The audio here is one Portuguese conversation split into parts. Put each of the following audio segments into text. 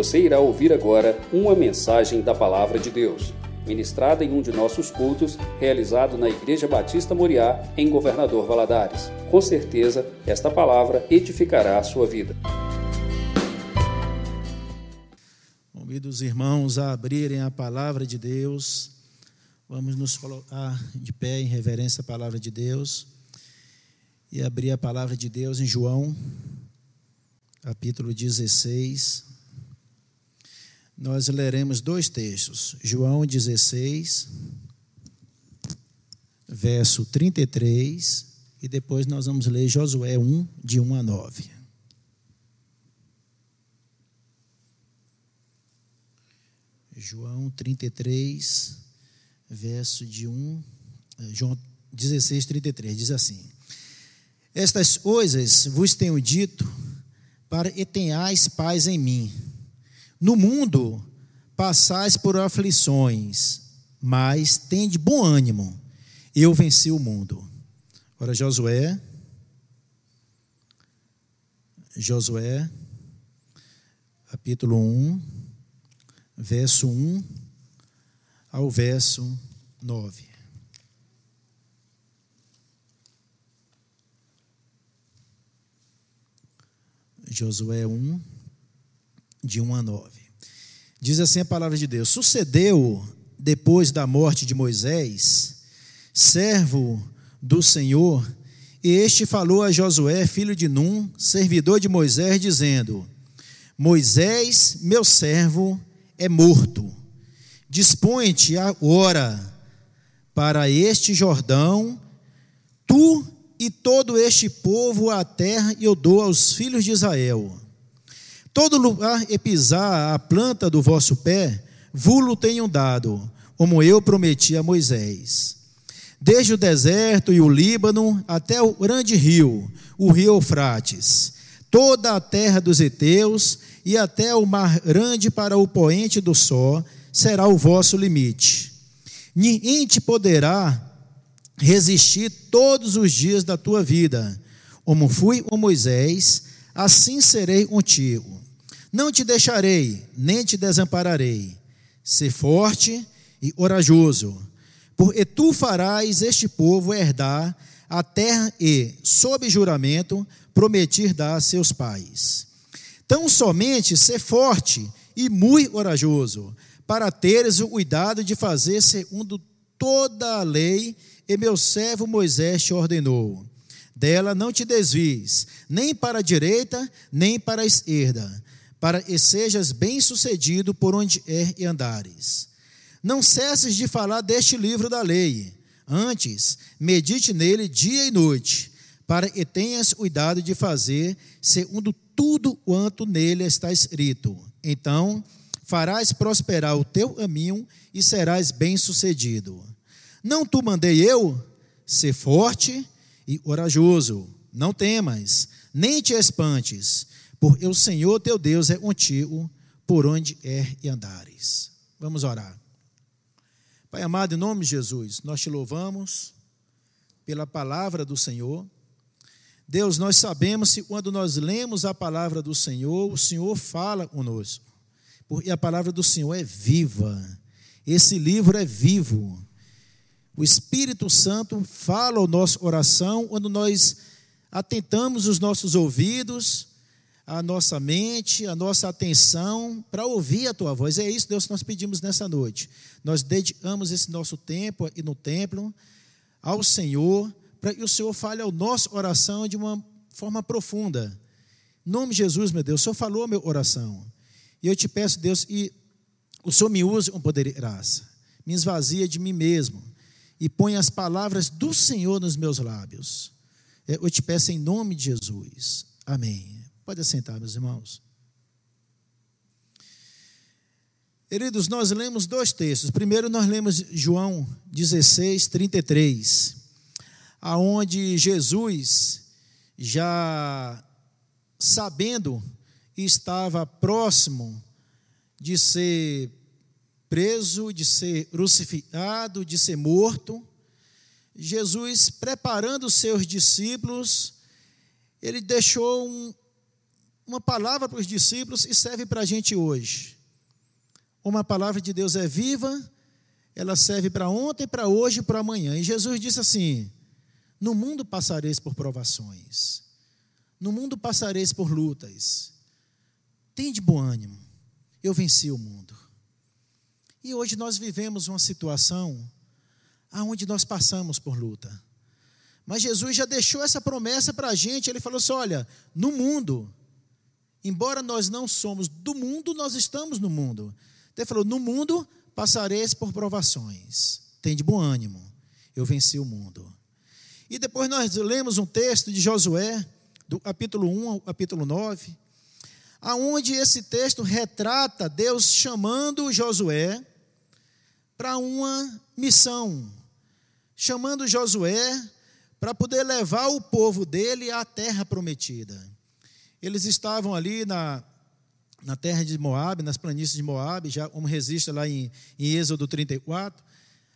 Você irá ouvir agora uma mensagem da Palavra de Deus, ministrada em um de nossos cultos, realizado na Igreja Batista Moriá, em Governador Valadares. Com certeza, esta palavra edificará a sua vida. Convido os irmãos a abrirem a palavra de Deus. Vamos nos colocar de pé em reverência à palavra de Deus e abrir a palavra de Deus em João, capítulo 16. Nós leremos dois textos, João 16, verso 33, e depois nós vamos ler Josué 1, de 1 a 9. João 33, verso de 1, eh, João 16, 33, diz assim: Estas coisas vos tenho dito para que tenhais paz em mim. No mundo passais por aflições, mas tende bom ânimo, eu venci o mundo. Ora, Josué, Josué, capítulo 1, verso 1 ao verso 9. Josué 1, de 1 a 9. Diz assim a palavra de Deus: Sucedeu, depois da morte de Moisés, servo do Senhor, e este falou a Josué, filho de Num, servidor de Moisés, dizendo: Moisés, meu servo, é morto. Dispõe-te agora para este Jordão, tu e todo este povo a terra eu dou aos filhos de Israel. Todo lugar e pisar a planta do vosso pé, vulo tenho dado, como eu prometi a Moisés. Desde o deserto e o Líbano até o grande rio, o rio Eufrates, toda a terra dos heteus e até o mar grande para o poente do sol, será o vosso limite. Ninguém te poderá resistir todos os dias da tua vida. Como fui com Moisés, assim serei contigo. Não te deixarei, nem te desampararei. Ser forte e corajoso, porque tu farás este povo herdar a terra e, sob juramento, prometir dar a seus pais. Tão somente ser forte e muito corajoso, para teres o cuidado de fazer segundo toda a lei e meu servo Moisés te ordenou. Dela não te desvies, nem para a direita, nem para a esquerda, para que sejas bem-sucedido por onde er e andares. Não cesses de falar deste livro da lei, antes medite nele dia e noite, para que tenhas cuidado de fazer segundo tudo quanto nele está escrito. Então farás prosperar o teu caminho e serás bem-sucedido. Não tu mandei eu ser forte e corajoso, não temas, nem te espantes, porque o Senhor teu Deus é contigo por onde é e andares. Vamos orar. Pai amado, em nome de Jesus, nós te louvamos pela palavra do Senhor. Deus, nós sabemos que quando nós lemos a palavra do Senhor, o Senhor fala conosco. Porque a palavra do Senhor é viva. Esse livro é vivo. O Espírito Santo fala ao nosso oração quando nós atentamos os nossos ouvidos, a nossa mente, a nossa atenção para ouvir a tua voz. É isso, Deus, que nós pedimos nessa noite. Nós dedicamos esse nosso tempo aqui no templo ao Senhor, para que o Senhor fale ao nosso oração de uma forma profunda. Em nome de Jesus, meu Deus, o Senhor falou a minha oração. E eu te peço, Deus, e o Senhor me use com poder e graça. Me esvazia de mim mesmo e põe as palavras do Senhor nos meus lábios. É, eu te peço em nome de Jesus. Amém. Pode assentar, meus irmãos. Queridos, nós lemos dois textos. Primeiro, nós lemos João 16, 33, aonde Jesus, já sabendo, estava próximo de ser preso, de ser crucificado, de ser morto. Jesus, preparando seus discípulos, ele deixou um, uma palavra para os discípulos e serve para a gente hoje. Uma palavra de Deus é viva, ela serve para ontem, para hoje e para amanhã. E Jesus disse assim: No mundo passareis por provações, no mundo passareis por lutas. Tende bom ânimo, eu venci o mundo. E hoje nós vivemos uma situação aonde nós passamos por luta. Mas Jesus já deixou essa promessa para a gente. Ele falou assim: olha, no mundo, embora nós não somos do mundo, nós estamos no mundo. Ele falou: no mundo passareis por provações. Tem de bom ânimo, eu venci o mundo. E depois nós lemos um texto de Josué, do capítulo 1 ao capítulo 9, aonde esse texto retrata Deus chamando Josué para uma missão, chamando Josué para poder levar o povo dele à terra prometida. Eles estavam ali na, na terra de Moab, nas planícies de Moab, já como registra lá em, em Êxodo 34,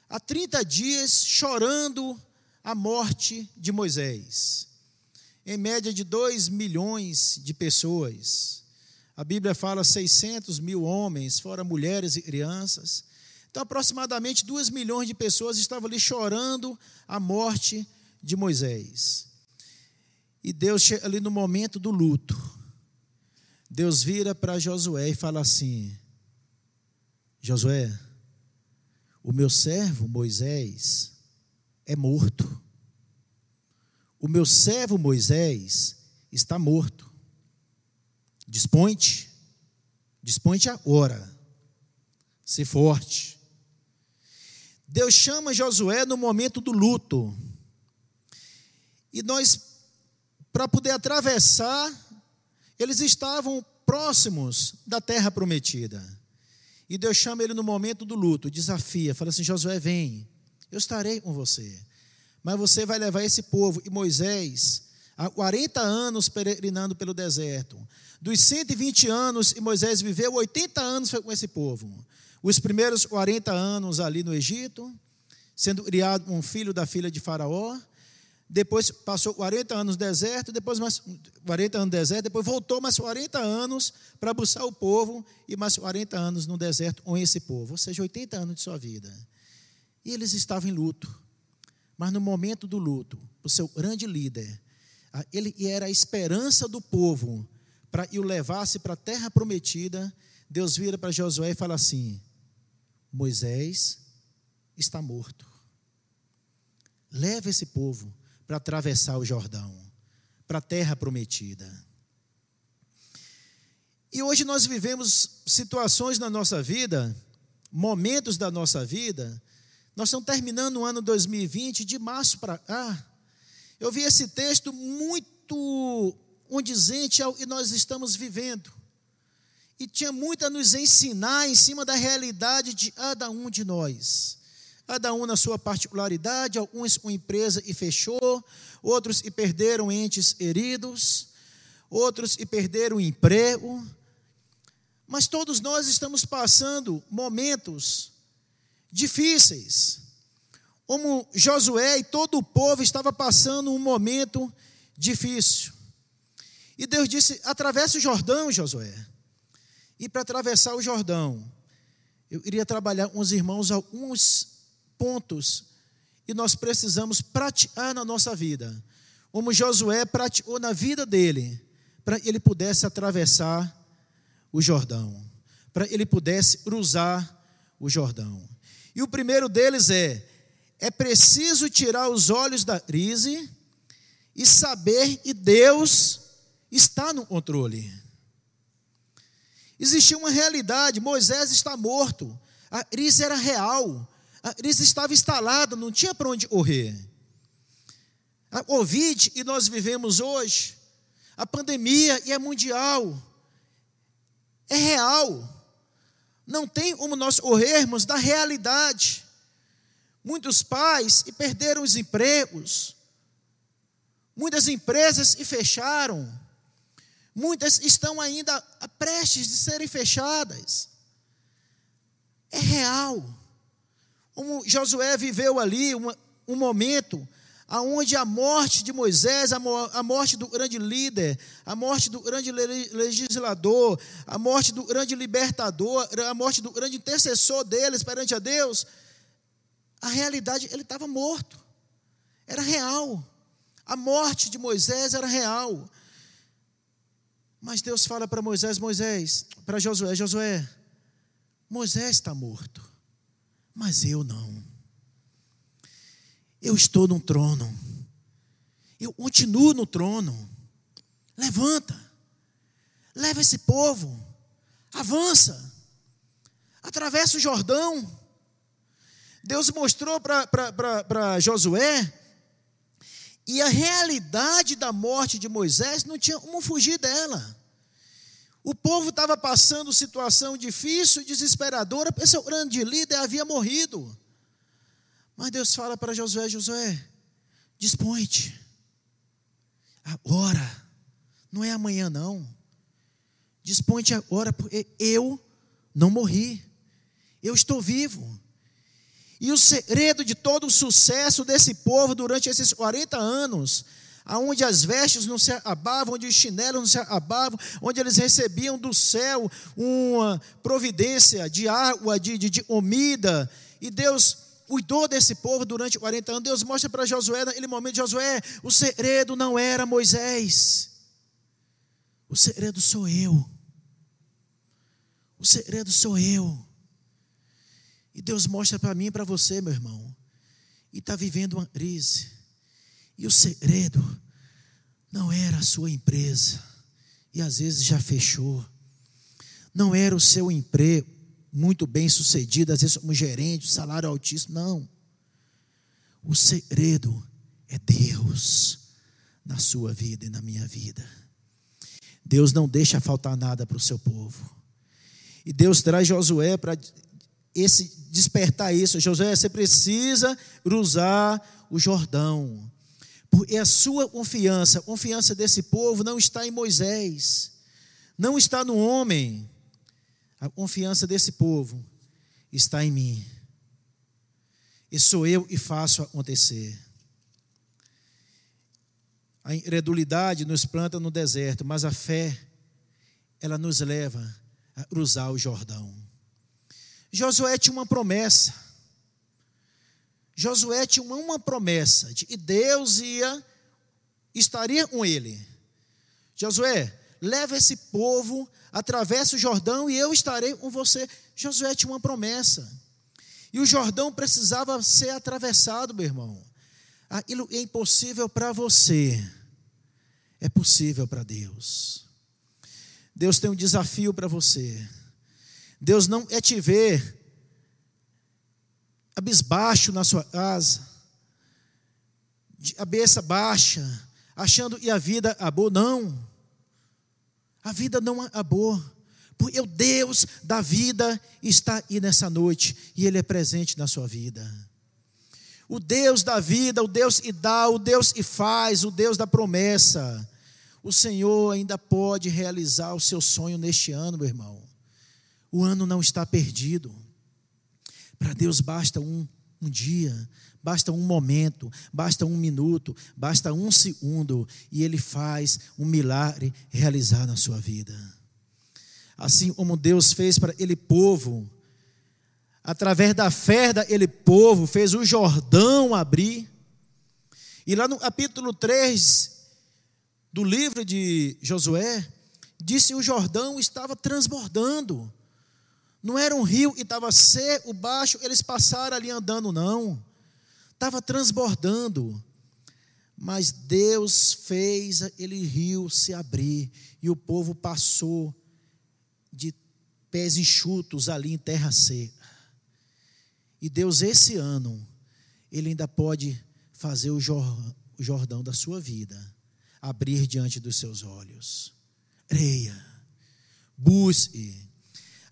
há 30 dias chorando a morte de Moisés. Em média de 2 milhões de pessoas. A Bíblia fala 600 mil homens, fora mulheres e crianças. Então, aproximadamente 2 milhões de pessoas estavam ali chorando a morte de Moisés. E Deus, ali no momento do luto, Deus vira para Josué e fala assim: Josué, o meu servo Moisés é morto. O meu servo Moisés está morto. Dispõe-te, dispõe-te agora, se forte. Deus chama Josué no momento do luto. E nós, para poder atravessar, eles estavam próximos da terra prometida. E Deus chama ele no momento do luto, desafia, fala assim: Josué, vem, eu estarei com você. Mas você vai levar esse povo. E Moisés, há 40 anos peregrinando pelo deserto. Dos 120 anos, e Moisés viveu 80 anos com esse povo os primeiros 40 anos ali no Egito, sendo criado um filho da filha de Faraó. Depois passou 40 anos no deserto, depois mais 40 anos no deserto, depois voltou mais 40 anos para buscar o povo e mais 40 anos no deserto com esse povo, ou seja, 80 anos de sua vida. E eles estavam em luto. Mas no momento do luto, o seu grande líder, ele era a esperança do povo para o levasse para a terra prometida. Deus vira para Josué e fala assim: Moisés está morto. Leva esse povo para atravessar o Jordão, para a terra prometida. E hoje nós vivemos situações na nossa vida, momentos da nossa vida. Nós estamos terminando o ano 2020, de março para cá. Eu vi esse texto muito condizente ao que nós estamos vivendo e tinha muito a nos ensinar em cima da realidade de cada um de nós. Cada um na sua particularidade, alguns com empresa e fechou, outros e perderam entes heridos, outros e perderam emprego. Mas todos nós estamos passando momentos difíceis. Como Josué e todo o povo estava passando um momento difícil. E Deus disse: atravesse o Jordão, Josué. E para atravessar o Jordão, eu iria trabalhar com os irmãos alguns pontos e nós precisamos praticar na nossa vida, como Josué praticou na vida dele, para ele pudesse atravessar o Jordão, para ele pudesse cruzar o Jordão. E o primeiro deles é: é preciso tirar os olhos da crise e saber que Deus está no controle. Existia uma realidade: Moisés está morto, a crise era real, a crise estava instalada, não tinha para onde correr. A Covid, e nós vivemos hoje, a pandemia e é mundial, é real, não tem como nós corrermos da realidade. Muitos pais e perderam os empregos, muitas empresas e fecharam, Muitas estão ainda prestes de serem fechadas. É real. Como Josué viveu ali uma, um momento aonde a morte de Moisés, a morte do grande líder, a morte do grande legislador, a morte do grande libertador, a morte do grande intercessor deles perante a Deus, a realidade, ele estava morto, era real. A morte de Moisés era real. Mas Deus fala para Moisés, Moisés, para Josué, Josué, Moisés está morto, mas eu não. Eu estou no trono. Eu continuo no trono. Levanta. Leva esse povo. Avança. Atravessa o Jordão. Deus mostrou para Josué. E a realidade da morte de Moisés não tinha como fugir dela. O povo estava passando situação difícil, desesperadora, esse grande líder havia morrido. Mas Deus fala para Josué: Josué, dispõe-te. Agora, não é amanhã não. Dispõe-te agora, porque eu não morri. Eu estou vivo. E o segredo de todo o sucesso desse povo durante esses 40 anos, aonde as vestes não se abavam, onde os chinelos não se abavam, onde eles recebiam do céu uma providência de água, de, de, de comida, e Deus cuidou desse povo durante 40 anos. Deus mostra para Josué, naquele momento, Josué, o segredo não era Moisés. O segredo sou eu. O segredo sou eu. E Deus mostra para mim e para você, meu irmão. E está vivendo uma crise. E o segredo não era a sua empresa. E às vezes já fechou. Não era o seu emprego muito bem sucedido, às vezes somos gerentes, salário altíssimo. Não. O segredo é Deus na sua vida e na minha vida. Deus não deixa faltar nada para o seu povo. E Deus traz Josué para esse despertar isso. Josué, você precisa cruzar o Jordão. Porque a sua confiança, a confiança desse povo não está em Moisés, não está no homem, a confiança desse povo está em mim. E sou eu e faço acontecer. A incredulidade nos planta no deserto, mas a fé, ela nos leva a cruzar o Jordão. Josué tinha uma promessa. Josué tinha uma promessa de que Deus ia, estaria com ele. Josué, leva esse povo, atravessa o Jordão e eu estarei com você. Josué tinha uma promessa. E o Jordão precisava ser atravessado, meu irmão. Aquilo é impossível para você, é possível para Deus. Deus tem um desafio para você. Deus não é te ver abisbaixo na sua casa, de cabeça baixa, achando que a vida acabou. Não. A vida não acabou. Porque o Deus da vida está aí nessa noite e Ele é presente na sua vida. O Deus da vida, o Deus que dá, o Deus que faz, o Deus da promessa. O Senhor ainda pode realizar o seu sonho neste ano, meu irmão. O ano não está perdido. Para Deus basta um, um dia, basta um momento, basta um minuto, basta um segundo, e Ele faz um milagre realizar na sua vida. Assim como Deus fez para ele povo, através da fé daquele povo, fez o Jordão abrir. E lá no capítulo 3 do livro de Josué, disse o Jordão estava transbordando. Não era um rio que estava seco, baixo, eles passaram ali andando, não estava transbordando. Mas Deus fez aquele rio se abrir e o povo passou de pés enxutos ali em terra seca. E Deus, esse ano, Ele ainda pode fazer o Jordão da sua vida abrir diante dos seus olhos. Creia, busque.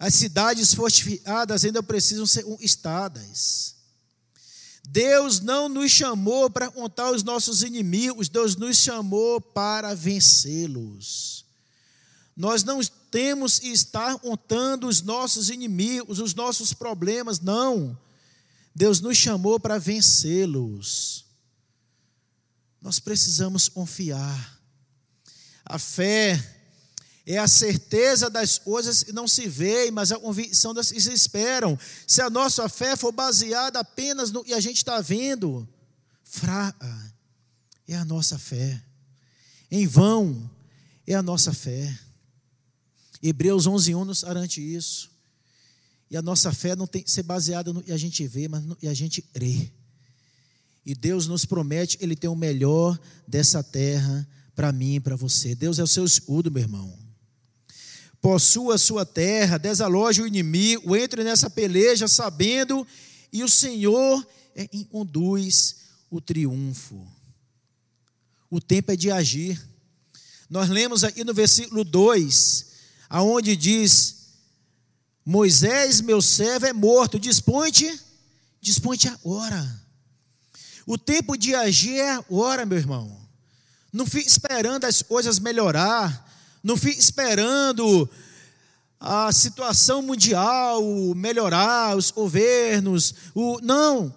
As cidades fortificadas ainda precisam ser estadas. Deus não nos chamou para contar os nossos inimigos, Deus nos chamou para vencê-los. Nós não temos que estar contando os nossos inimigos, os nossos problemas, não. Deus nos chamou para vencê-los. nós precisamos confiar. A fé é a certeza das coisas que não se veem, mas a convicção das que se esperam. Se a nossa fé for baseada apenas no que a gente está vendo, fraca é a nossa fé. Em vão é a nossa fé. Hebreus 11, 1 nos garante isso. E a nossa fé não tem que ser baseada no que a gente vê, mas no que a gente crê. E Deus nos promete, Ele tem o melhor dessa terra para mim e para você. Deus é o seu escudo, meu irmão. Possua a sua terra, desaloje o inimigo, entre nessa peleja sabendo, e o Senhor é, conduz o triunfo. O tempo é de agir. Nós lemos aqui no versículo 2, aonde diz: Moisés, meu servo, é morto, dispõe-te agora. O tempo de agir é agora, meu irmão. Não fique esperando as coisas melhorar. Não fique esperando a situação mundial melhorar, os governos. O, não.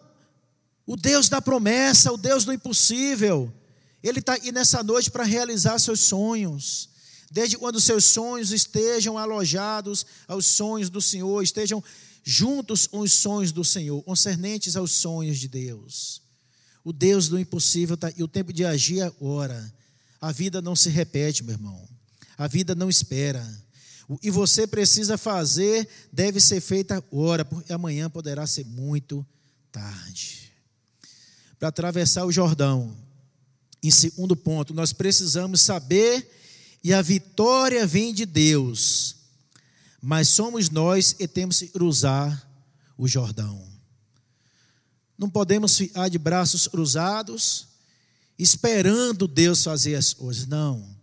O Deus da promessa, o Deus do impossível. Ele está aí nessa noite para realizar seus sonhos. Desde quando seus sonhos estejam alojados aos sonhos do Senhor, estejam juntos com os sonhos do Senhor, concernentes aos sonhos de Deus. O Deus do impossível está e o tempo de agir é agora. A vida não se repete, meu irmão. A vida não espera. Que você precisa fazer deve ser feito agora, porque amanhã poderá ser muito tarde. Para atravessar o Jordão, em segundo ponto, nós precisamos saber e a vitória vem de Deus, mas somos nós que temos que cruzar o Jordão. Não podemos ficar de braços cruzados, esperando Deus fazer as coisas. Não.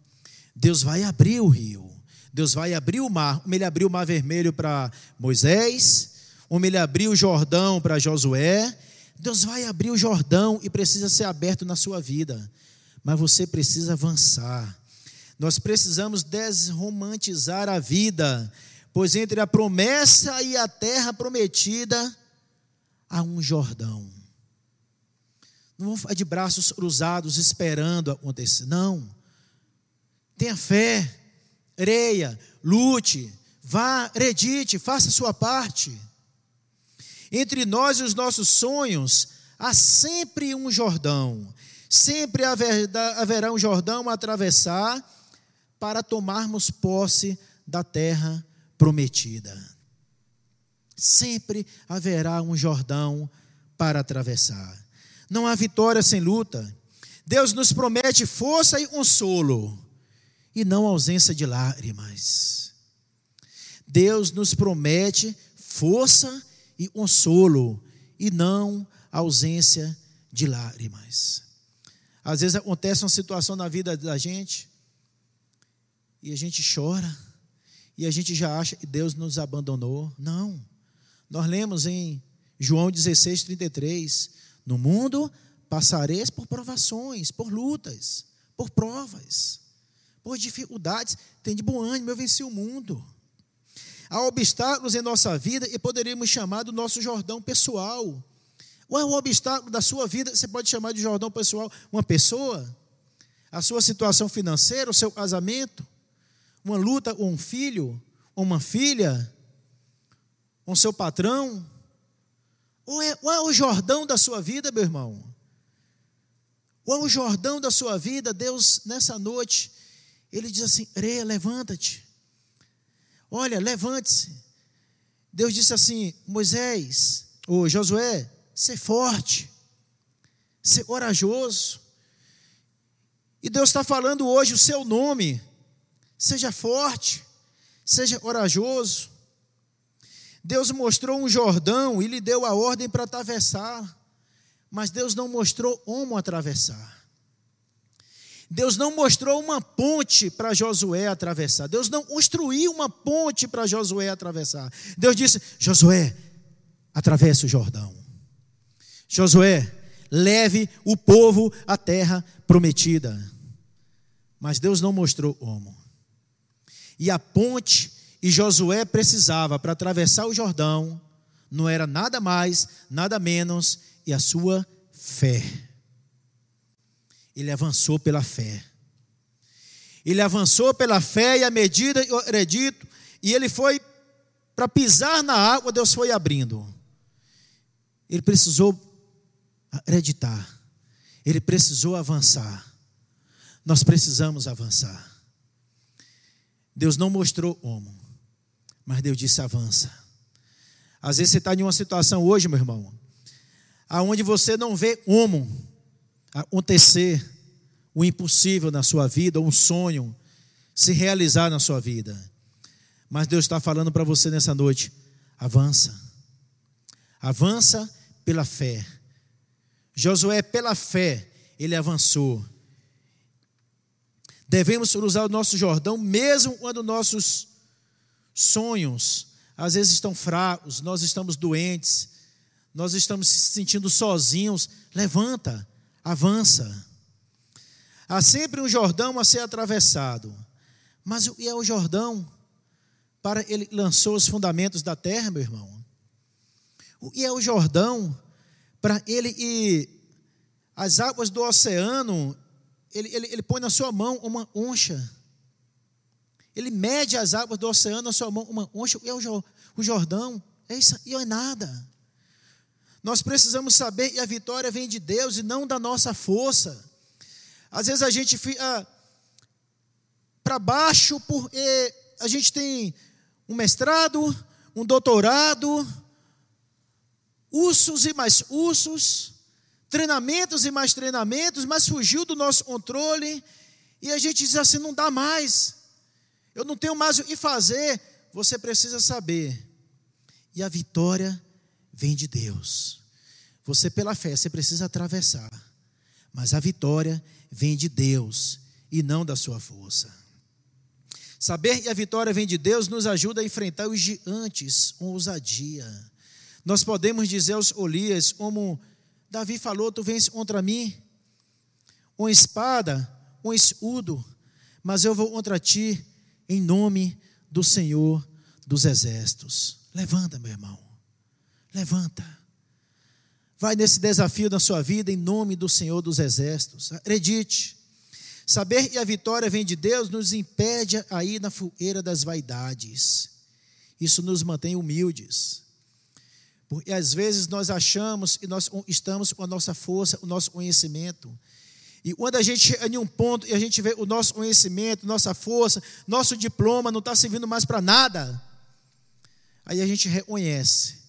Deus vai abrir o rio. Deus vai abrir o mar. Como ele abriu o mar vermelho para Moisés, como ele abriu o Jordão para Josué. Deus vai abrir o Jordão e precisa ser aberto na sua vida. Mas você precisa avançar. Nós precisamos desromantizar a vida, pois entre a promessa e a terra prometida a um Jordão. Não vamos ficar de braços cruzados esperando acontecer. Não. Tenha fé, creia, lute, vá, acredite, faça a sua parte. Entre nós e os nossos sonhos, há sempre um Jordão. Sempre haverá um Jordão a atravessar para tomarmos posse da terra prometida sempre haverá um Jordão para atravessar. Não há vitória sem luta. Deus nos promete força e consolo, e não ausência de lágrimas. Deus nos promete força e consolo, e não ausência de lágrimas. Às vezes acontece uma situação na vida da gente, e a gente chora, e a gente já acha que Deus nos abandonou. Não. Nós lemos em João 16, 33: No mundo passareis por provações, por lutas, por provas, por dificuldades. Tem de bom ânimo, eu venci o mundo. Há obstáculos em nossa vida e poderíamos chamar do nosso Jordão pessoal. Qual é o obstáculo da sua vida? Você pode chamar de Jordão pessoal uma pessoa? A sua situação financeira, o seu casamento? Uma luta com um filho, uma filha? com seu patrão? Ou é, ou é o Jordão da sua vida, meu irmão? Ou é o Jordão da sua vida? Deus, nessa noite, Ele diz assim: Reia, levanta-te. Olha, levante-se. Deus disse assim: Moisés, ou Josué, ser forte, ser corajoso. E Deus está falando hoje o seu nome. Seja forte, seja corajoso. Deus mostrou um Jordão e lhe deu a ordem para atravessar, mas Deus não mostrou como atravessar. Deus não mostrou uma ponte para Josué atravessar. Deus não construiu uma ponte para Josué atravessar. Deus disse: Josué, atravesse o Jordão. Josué, leve o povo à terra prometida. Mas Deus não mostrou como. E a ponte e Josué precisava para atravessar o Jordão, não era nada mais, nada menos, e a sua fé. Ele avançou pela fé. Ele avançou pela fé e à medida, eu acredito, e ele foi para pisar na água, Deus foi abrindo. Ele precisou acreditar. Ele precisou avançar. Nós precisamos avançar. Deus não mostrou como, mas Deus disse: avança. Às vezes você está em uma situação hoje, meu irmão, aonde você não vê como acontecer o impossível na sua vida, um sonho se realizar na sua vida. Mas Deus está falando para você nessa noite: avança. Avança pela fé. Josué, pela fé, ele avançou. Devemos usar o nosso Jordão, mesmo quando nossos sonhos às vezes estão fracos, nós estamos doentes, nós estamos se sentindo sozinhos. Levanta, avança. Há sempre um Jordão a ser atravessado. Mas que é o Jordão? Para ele lançou os fundamentos da terra, meu irmão. Que é o Jordão? Para ele ir as águas do oceano, ele, ele, ele põe na sua mão uma oncha. Ele mede as águas do oceano na sua mão, uma oncha. E é o, o Jordão. É isso e é nada. Nós precisamos saber que a vitória vem de Deus e não da nossa força. Às vezes a gente fica para baixo porque a gente tem um mestrado, um doutorado, ursos e mais ursos, treinamentos e mais treinamentos, mas fugiu do nosso controle e a gente diz assim: não dá mais, eu não tenho mais o que fazer. Você precisa saber, e a vitória vem de Deus. Você, pela fé, você precisa atravessar, mas a vitória vem de Deus e não da sua força. Saber que a vitória vem de Deus nos ajuda a enfrentar os gigantes com ousadia. Nós podemos dizer aos Olias, como Davi falou: Tu vens contra mim, com espada, com escudo, mas eu vou contra ti em nome do Senhor dos exércitos. Levanta, meu irmão, levanta. Vai nesse desafio da sua vida em nome do Senhor dos Exércitos. Acredite. Saber que a vitória vem de Deus nos impede a ir na fogueira das vaidades. Isso nos mantém humildes. Porque às vezes nós achamos que nós estamos com a nossa força, o nosso conhecimento. E quando a gente chega em um ponto e a gente vê o nosso conhecimento, nossa força, nosso diploma não está servindo mais para nada, aí a gente reconhece.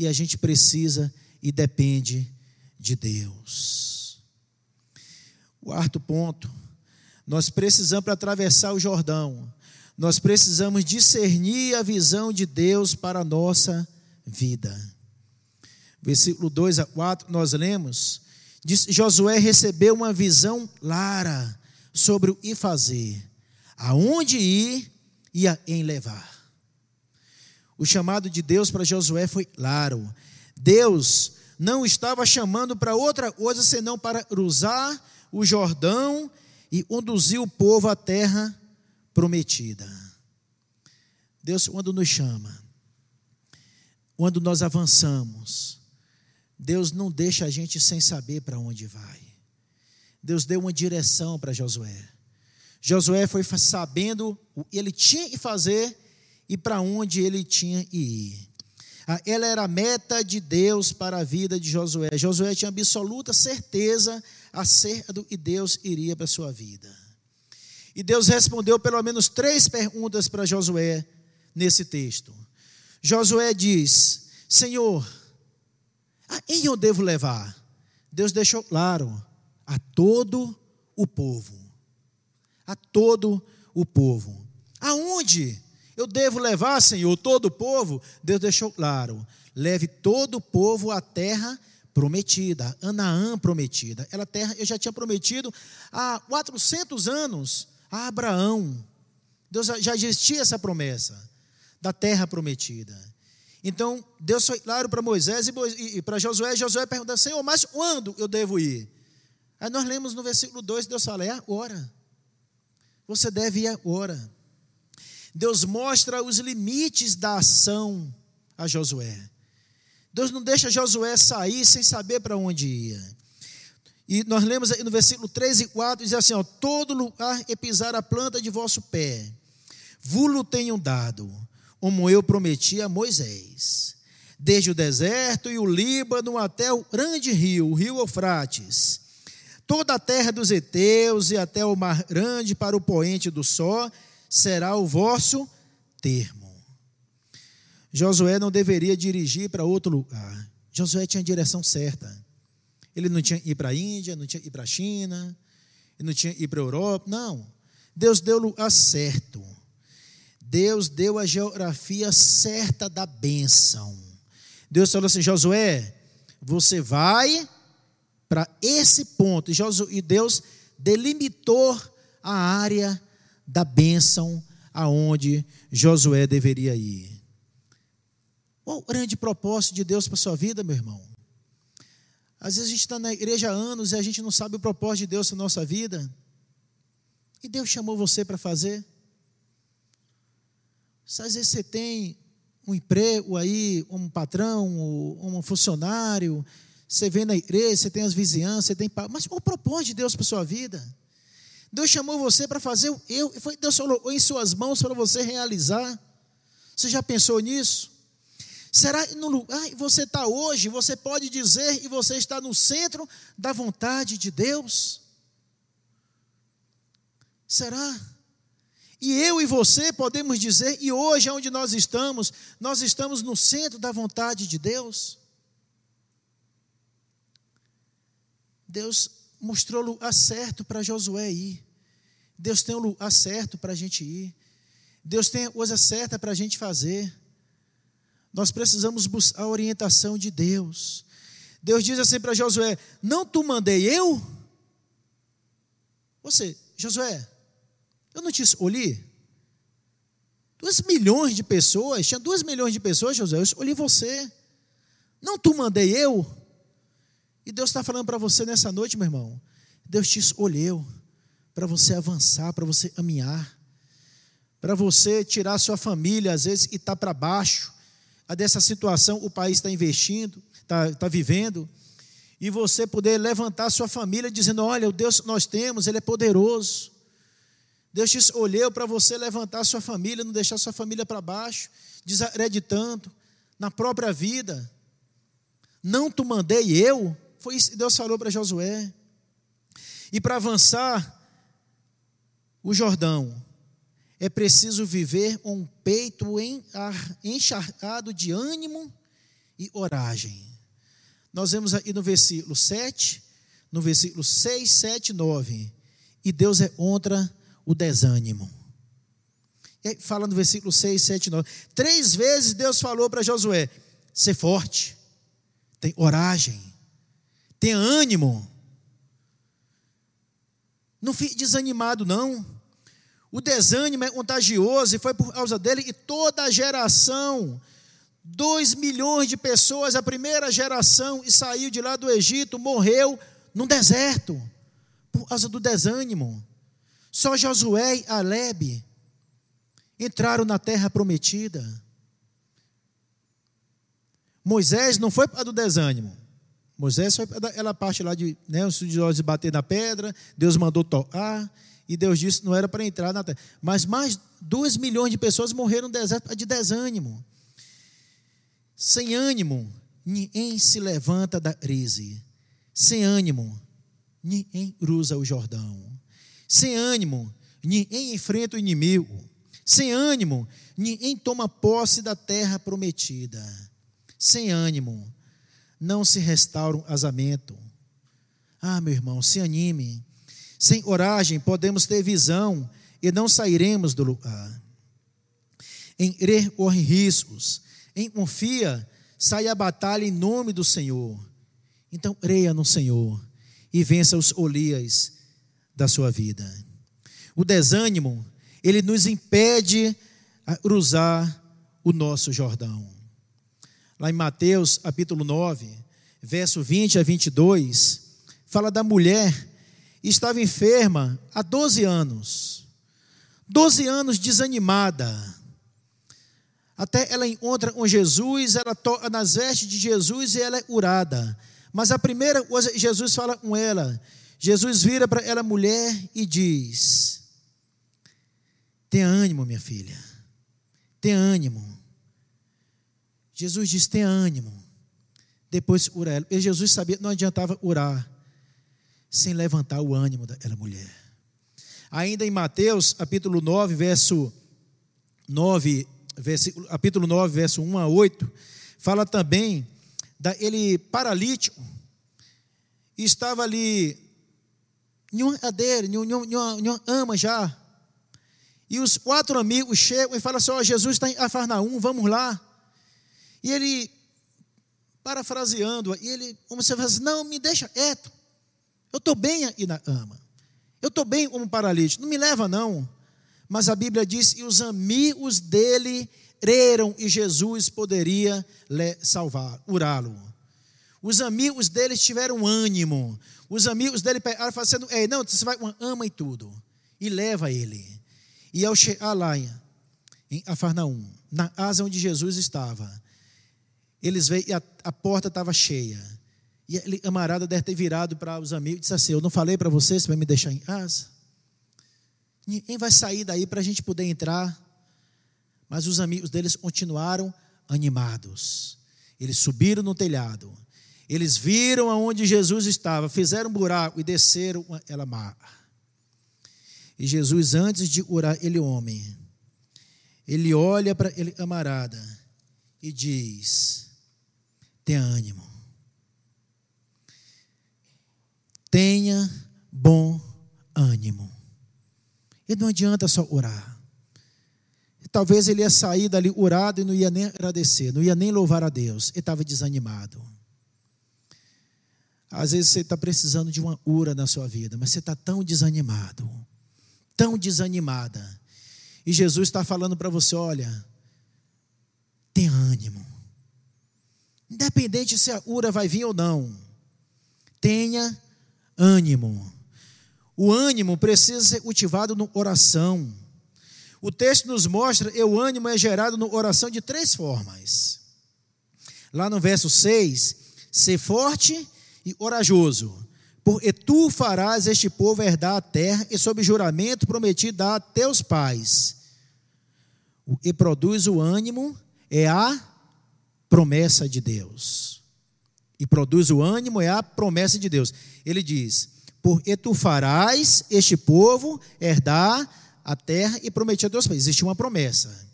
E a gente precisa e depende de Deus. Quarto ponto, nós precisamos para atravessar o Jordão, nós precisamos discernir a visão de Deus para a nossa vida. Versículo 2 a 4, nós lemos, diz, Josué recebeu uma visão clara sobre o que fazer, aonde ir e a quem levar. O chamado de Deus para Josué foi claro. Deus não estava chamando para outra coisa senão para cruzar o Jordão e conduzir o povo à terra prometida. Deus, quando nos chama, quando nós avançamos, Deus não deixa a gente sem saber para onde vai. Deus deu uma direção para Josué. Josué foi sabendo ele tinha que fazer e para onde ele tinha que ir. Ah, ela era a meta de Deus para a vida de Josué. Josué tinha absoluta certeza acerca do que Deus iria para a sua vida. E Deus respondeu pelo menos três perguntas para Josué nesse texto. Josué diz: Senhor, a quem eu devo levar? Deus deixou claro: a todo o povo. A todo o povo. Aonde? Eu devo levar, Senhor, todo o povo? Deus deixou claro: leve todo o povo à terra prometida, Anaã prometida. Ela terra eu já tinha prometido há 400 anos a Abraão. Deus já existia essa promessa da terra prometida. Então, Deus foi claro para Moisés e para Josué. Josué pergunta: Senhor, mas quando eu devo ir? Aí nós lemos no versículo 2: Deus fala: é agora. Você deve ir agora. Deus mostra os limites da ação a Josué. Deus não deixa Josué sair sem saber para onde ia. E nós lemos no versículo 3 e 4, diz assim: ó, todo lugar é pisar a planta de vosso pé, vulo tenho dado, como eu prometi a Moisés, desde o deserto e o Líbano até o grande rio, o rio Eufrates, toda a terra dos heteus e até o mar grande para o poente do sol, será o vosso termo. Josué não deveria dirigir para outro lugar. Josué tinha a direção certa. Ele não tinha ir para a Índia, não tinha ir para a China, ele não tinha ir para a Europa. Não. Deus deu o lugar certo. Deus deu a geografia certa da bênção. Deus falou assim: Josué, você vai para esse ponto. E Deus delimitou a área da bênção aonde Josué deveria ir. Qual o grande propósito de Deus para a sua vida, meu irmão? Às vezes a gente está na igreja há anos e a gente não sabe o propósito de Deus para nossa vida. E Deus chamou você para fazer. Às vezes você tem um emprego aí, um patrão, um funcionário, você vem na igreja, você tem as vizinhanças, você tem. Mas qual o propósito de Deus para sua vida? Deus chamou você para fazer o eu, foi Deus colocou em suas mãos para você realizar. Você já pensou nisso? Será que no lugar que você está hoje, você pode dizer e você está no centro da vontade de Deus? Será? E eu e você podemos dizer, e hoje, onde nós estamos, nós estamos no centro da vontade de Deus? Deus mostrou o lugar certo para Josué ir. Deus tem o lugar certo para a gente ir. Deus tem a coisa certa para a gente fazer. Nós precisamos buscar a orientação de Deus. Deus diz assim para Josué: Não tu mandei eu? Você, Josué, eu não te escolhi? Duas milhões de pessoas, tinha duas milhões de pessoas, Josué, eu escolhi você. Não tu mandei eu? E Deus está falando para você nessa noite, meu irmão. Deus te escolheu para você avançar, para você caminhar, para você tirar sua família, às vezes, e estar tá para baixo dessa situação o país está investindo, está, está vivendo, e você poder levantar a sua família dizendo: Olha, o Deus que nós temos, Ele é poderoso. Deus te escolheu para você levantar a sua família, não deixar a sua família para baixo, desacreditando na própria vida. Não tu mandei eu, foi isso que Deus falou para Josué. E para avançar, o Jordão, é preciso viver um peito encharcado de ânimo e oragem. Nós vemos aí no versículo 7, no versículo 6, 7 9. E Deus é contra o desânimo. E fala no versículo 6, 7 9. Três vezes Deus falou para Josué: ser forte, tem oragem, tem ânimo. Não fique desanimado, não. O desânimo é contagioso e foi por causa dele que toda a geração, dois milhões de pessoas, a primeira geração e saiu de lá do Egito, morreu no deserto, por causa do desânimo. Só Josué e Aleb entraram na terra prometida. Moisés não foi para do desânimo. Moisés para aquela parte lá de né, os estudiosos bater na pedra, Deus mandou tocar e Deus disse que não era para entrar na terra. Mas mais duas milhões de pessoas morreram no deserto de desânimo. Sem ânimo, ninguém se levanta da crise. Sem ânimo, ninguém cruza o Jordão. Sem ânimo, ninguém enfrenta o inimigo. Sem ânimo, ninguém toma posse da terra prometida. Sem ânimo, não se restaura um casamento. Ah, meu irmão, se anime. Sem coragem, podemos ter visão e não sairemos do lugar. Em crer, corre riscos. Em confia, sai a batalha em nome do Senhor. Então, creia no Senhor e vença os olias da sua vida. O desânimo, ele nos impede a cruzar o nosso Jordão. Lá em Mateus, capítulo 9, verso 20 a 22, fala da mulher estava enferma há 12 anos. 12 anos desanimada. Até ela encontra com Jesus, ela toca nas vestes de Jesus e ela é curada. Mas a primeira coisa, Jesus fala com ela. Jesus vira para ela, mulher, e diz: Tenha ânimo, minha filha. Tenha ânimo. Jesus diz: Tenha ânimo. Depois ora. E Jesus sabia que não adiantava orar sem levantar o ânimo daquela mulher. Ainda em Mateus, capítulo 9, verso 9, versículo, capítulo 9, verso 1 a 8, fala também daquele paralítico, e estava ali em cadeira, em uma, em uma ama já, e os quatro amigos chegam e falam assim: Ó, oh, Jesus está em Afarnaum, vamos lá. E ele, parafraseando, e ele, como você fala assim: Não, me deixa quieto. Eu estou bem aí na ama. Eu estou bem como paralítico. Não me leva, não. Mas a Bíblia diz: E os amigos dele creram e Jesus poderia salvar, curá-lo. Os amigos dele tiveram ânimo. Os amigos dele pegaram fazendo, ei, não, você vai ama e tudo. E leva ele. E ao chegar lá em Afarnaum, na asa onde Jesus estava, eles veio e a, a porta estava cheia. E a camarada deve ter virado para os amigos e disse assim: Eu não falei para vocês para me deixar em casa? Ninguém vai sair daí para a gente poder entrar. Mas os amigos deles continuaram animados. Eles subiram no telhado. Eles viram aonde Jesus estava, fizeram um buraco e desceram ela mar. E Jesus, antes de orar, ele homem, ele olha para ele camarada e diz: tenha ânimo, tenha bom ânimo. E não adianta só orar. Talvez ele ia sair dali orado e não ia nem agradecer, não ia nem louvar a Deus. Ele estava desanimado. Às vezes você está precisando de uma cura na sua vida, mas você está tão desanimado tão desanimada. E Jesus está falando para você: olha, tenha ânimo. Independente se a cura vai vir ou não, tenha ânimo. O ânimo precisa ser cultivado no oração. O texto nos mostra que o ânimo é gerado no oração de três formas. Lá no verso 6, ser forte e orajoso. Porque tu farás este povo herdar a terra e sob juramento prometido a teus pais. O que produz o ânimo é a promessa de Deus. E produz o ânimo é a promessa de Deus. Ele diz: Porque tu farás este povo herdar a terra e prometido a teus pais. Existe uma promessa.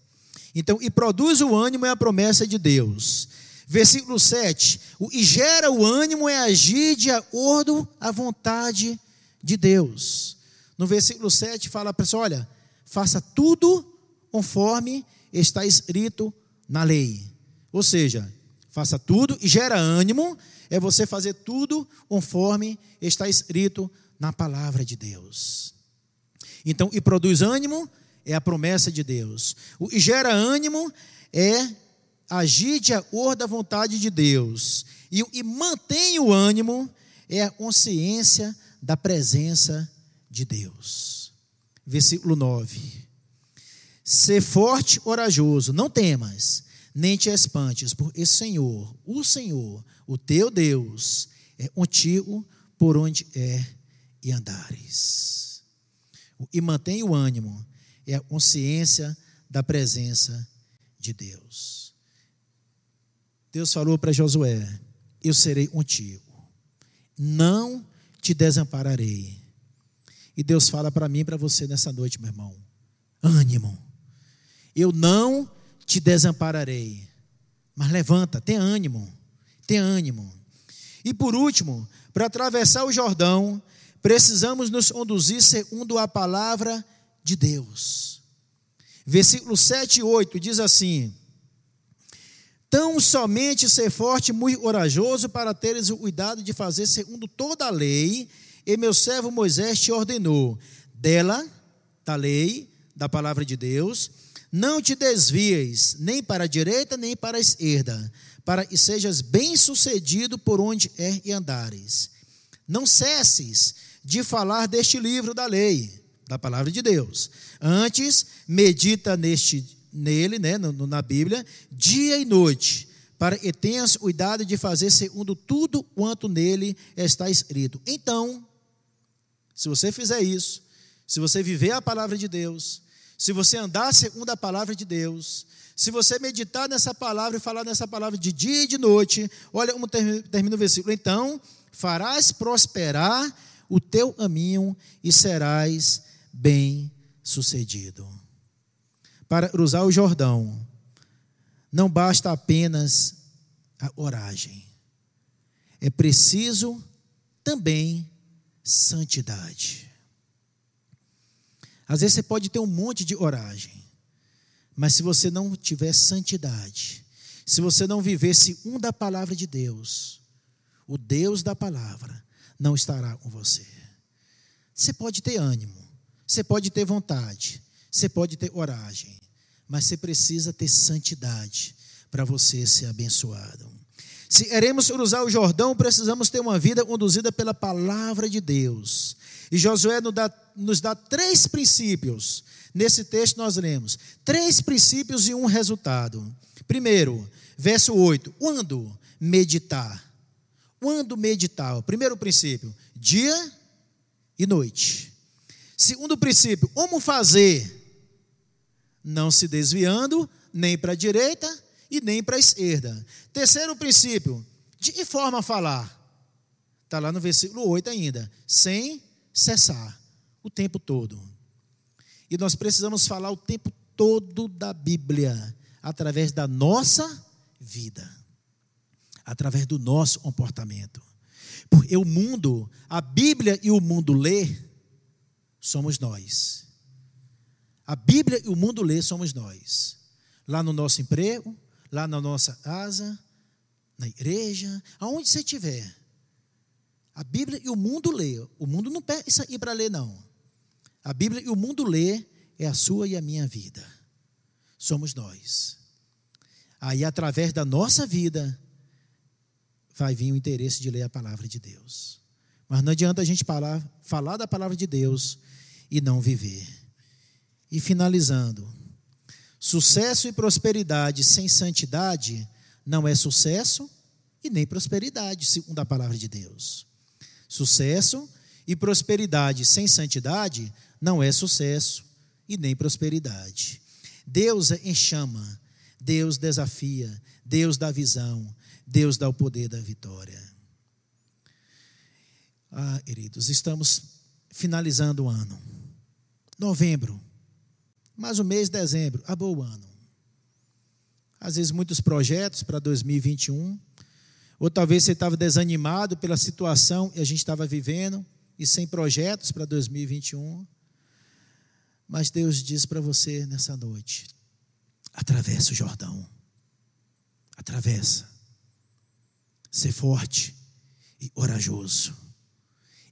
Então, e produz o ânimo é a promessa de Deus. Versículo 7. O que gera o ânimo é agir de acordo à vontade de Deus. No versículo 7 fala para pessoa: olha, faça tudo conforme está escrito na lei. Ou seja, faça tudo e gera ânimo é você fazer tudo conforme está escrito na palavra de Deus. Então, e produz ânimo é a promessa de Deus. O que gera ânimo é agir de acordo à vontade de Deus e, e mantém o ânimo é a consciência da presença de Deus. Versículo 9. Ser forte, corajoso, não temas, nem te espantes, porque o Senhor, o Senhor, o teu Deus, é contigo por onde é e andares. E mantém o ânimo, é a consciência da presença de Deus. Deus falou para Josué: Eu serei contigo, não te desampararei. E Deus fala para mim e para você nessa noite, meu irmão: ânimo, eu não te desampararei. Mas levanta, tem ânimo, tem ânimo. E por último, para atravessar o Jordão, precisamos nos conduzir segundo a palavra de Deus. Versículo 7 e 8 diz assim: Tão somente ser forte e muito corajoso para teres o cuidado de fazer segundo toda a lei, e meu servo Moisés te ordenou. Dela, da lei, da palavra de Deus, não te desvieis nem para a direita nem para a esquerda, para que sejas bem-sucedido por onde é e andares. Não cesses de falar deste livro da lei, da palavra de Deus. Antes, medita neste nele, né, na Bíblia, dia e noite, para que tenhas cuidado de fazer segundo tudo quanto nele está escrito. Então, se você fizer isso, se você viver a palavra de Deus, se você andar segundo a palavra de Deus, se você meditar nessa palavra e falar nessa palavra de dia e de noite, olha como termina o versículo. Então, farás prosperar o teu caminho e serás bem sucedido. Para cruzar o Jordão, não basta apenas a oragem, é preciso também santidade. Às vezes você pode ter um monte de oragem, mas se você não tiver santidade, se você não viver segundo a palavra de Deus, o Deus da palavra não estará com você. Você pode ter ânimo, você pode ter vontade, você pode ter oragem, mas você precisa ter santidade para você ser abençoado. Se queremos cruzar o Jordão, precisamos ter uma vida conduzida pela palavra de Deus. E Josué nos dá, nos dá três princípios. Nesse texto nós lemos três princípios e um resultado. Primeiro, verso 8: quando meditar? Quando meditar? Primeiro princípio, dia e noite. Segundo princípio, como fazer? Não se desviando nem para a direita e nem para a esquerda. Terceiro princípio, de forma falar? Está lá no versículo 8 ainda. Sem cessar, o tempo todo. E nós precisamos falar o tempo todo da Bíblia, através da nossa vida, através do nosso comportamento. Porque o mundo, a Bíblia e o mundo lê, somos nós. A Bíblia e o mundo lê somos nós. Lá no nosso emprego, lá na nossa casa, na igreja, aonde você estiver. A Bíblia e o mundo lê. O mundo não pede isso aí para ler, não. A Bíblia e o mundo lê é a sua e a minha vida. Somos nós. Aí, através da nossa vida, vai vir o interesse de ler a palavra de Deus. Mas não adianta a gente falar, falar da palavra de Deus e não viver. E finalizando, sucesso e prosperidade sem santidade não é sucesso e nem prosperidade, segundo a palavra de Deus. Sucesso e prosperidade sem santidade não é sucesso e nem prosperidade. Deus enchama, Deus desafia, Deus dá visão, Deus dá o poder da vitória. Ah, queridos, estamos finalizando o ano. Novembro, mais o mês de dezembro, acabou o ano. Às vezes, muitos projetos para 2021. Ou talvez você estava desanimado pela situação que a gente estava vivendo e sem projetos para 2021. Mas Deus diz para você nessa noite: atravessa o Jordão. Atravessa. Ser forte e corajoso.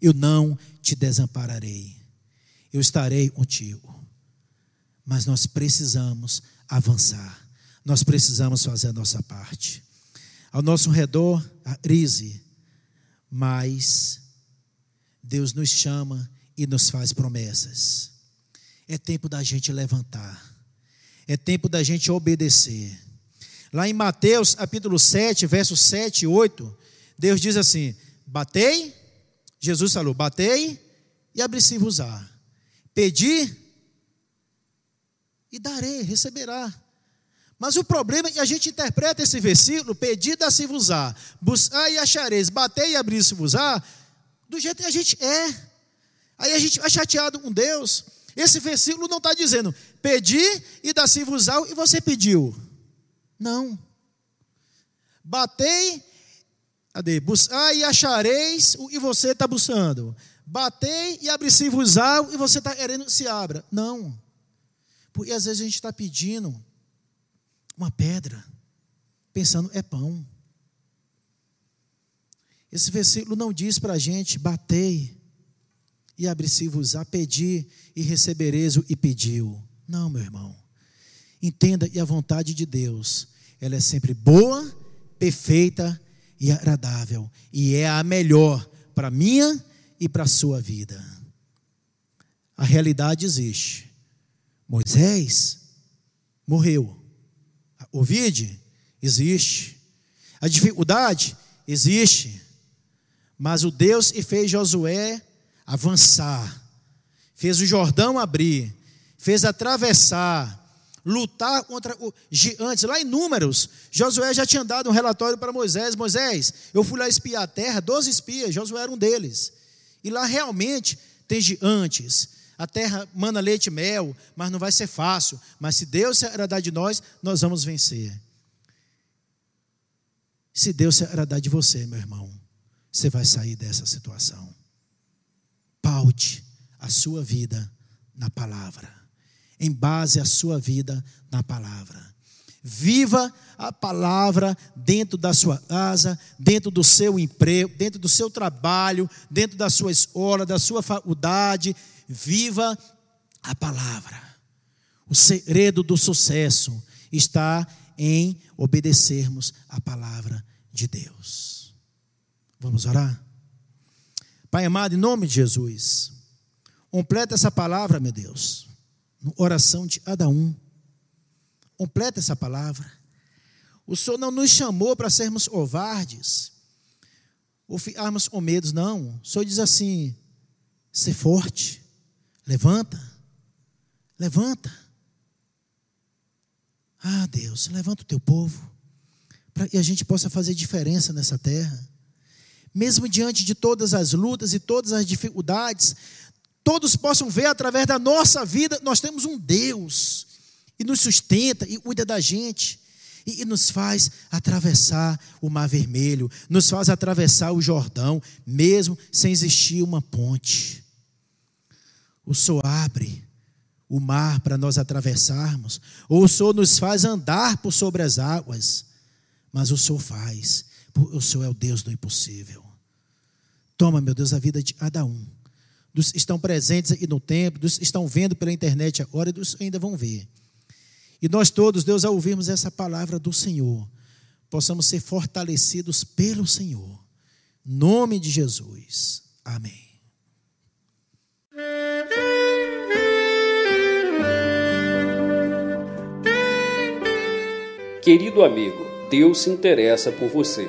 Eu não te desampararei. Eu estarei contigo. Mas nós precisamos avançar. Nós precisamos fazer a nossa parte. Ao nosso redor, a crise, mas Deus nos chama e nos faz promessas. É tempo da gente levantar. É tempo da gente obedecer. Lá em Mateus, capítulo 7, versos 7 e 8, Deus diz assim: Batei, Jesus falou: Batei e abri-se-vos-á. Pedi e darei, receberá. Mas o problema é que a gente interpreta esse versículo, pedir a se vos buscar e achareis, bater e abrir se vos do jeito que a gente é. Aí a gente é chateado com Deus. Esse versículo não está dizendo, pedir e dar se vos e você pediu. Não. Batei, cadê? Buscar e achareis que você está buscando. Batei e abrir se vos e você está querendo que se abra. Não. Porque às vezes a gente está pedindo uma pedra, pensando é pão. Esse versículo não diz para a gente, batei e abri-se-vos a pedir e recebereis o e pediu. Não, meu irmão. Entenda e a vontade de Deus, ela é sempre boa, perfeita e agradável. E é a melhor para minha e para a sua vida. A realidade existe. Moisés morreu. O vide existe. A dificuldade existe, mas o Deus que fez Josué avançar, fez o Jordão abrir, fez atravessar, lutar contra o gigantes. Lá em Números, Josué já tinha dado um relatório para Moisés: Moisés, eu fui lá espiar a terra, 12 espias, Josué era um deles. E lá realmente tem gigantes. A terra manda leite e mel, mas não vai ser fácil. Mas se Deus se agradar de nós, nós vamos vencer. Se Deus se agradar de você, meu irmão, você vai sair dessa situação. Paute a sua vida na palavra em base à sua vida na palavra. Viva a palavra dentro da sua casa, dentro do seu emprego, dentro do seu trabalho, dentro da sua escola, da sua faculdade. Viva a palavra. O segredo do sucesso está em obedecermos a palavra de Deus. Vamos orar? Pai amado, em nome de Jesus, completa essa palavra, meu Deus oração de cada um. Completa essa palavra. O Senhor não nos chamou para sermos covardes ou ficarmos com medos, não. O Senhor diz assim: ser forte, levanta, levanta. Ah, Deus, levanta o teu povo, para que a gente possa fazer diferença nessa terra. Mesmo diante de todas as lutas e todas as dificuldades, todos possam ver através da nossa vida, nós temos um Deus e nos sustenta e cuida da gente. E, nos faz atravessar o Mar Vermelho, nos faz atravessar o Jordão, mesmo sem existir uma ponte. O Senhor abre o mar para nós atravessarmos, ou o Senhor nos faz andar por sobre as águas, mas o Senhor faz, o Senhor é o Deus do impossível. Toma, meu Deus, a vida de cada um dos estão presentes aqui no templo, dos estão vendo pela internet agora e dos ainda vão ver. E nós todos, Deus, ao ouvirmos essa palavra do Senhor, possamos ser fortalecidos pelo Senhor. Nome de Jesus. Amém. Querido amigo, Deus se interessa por você.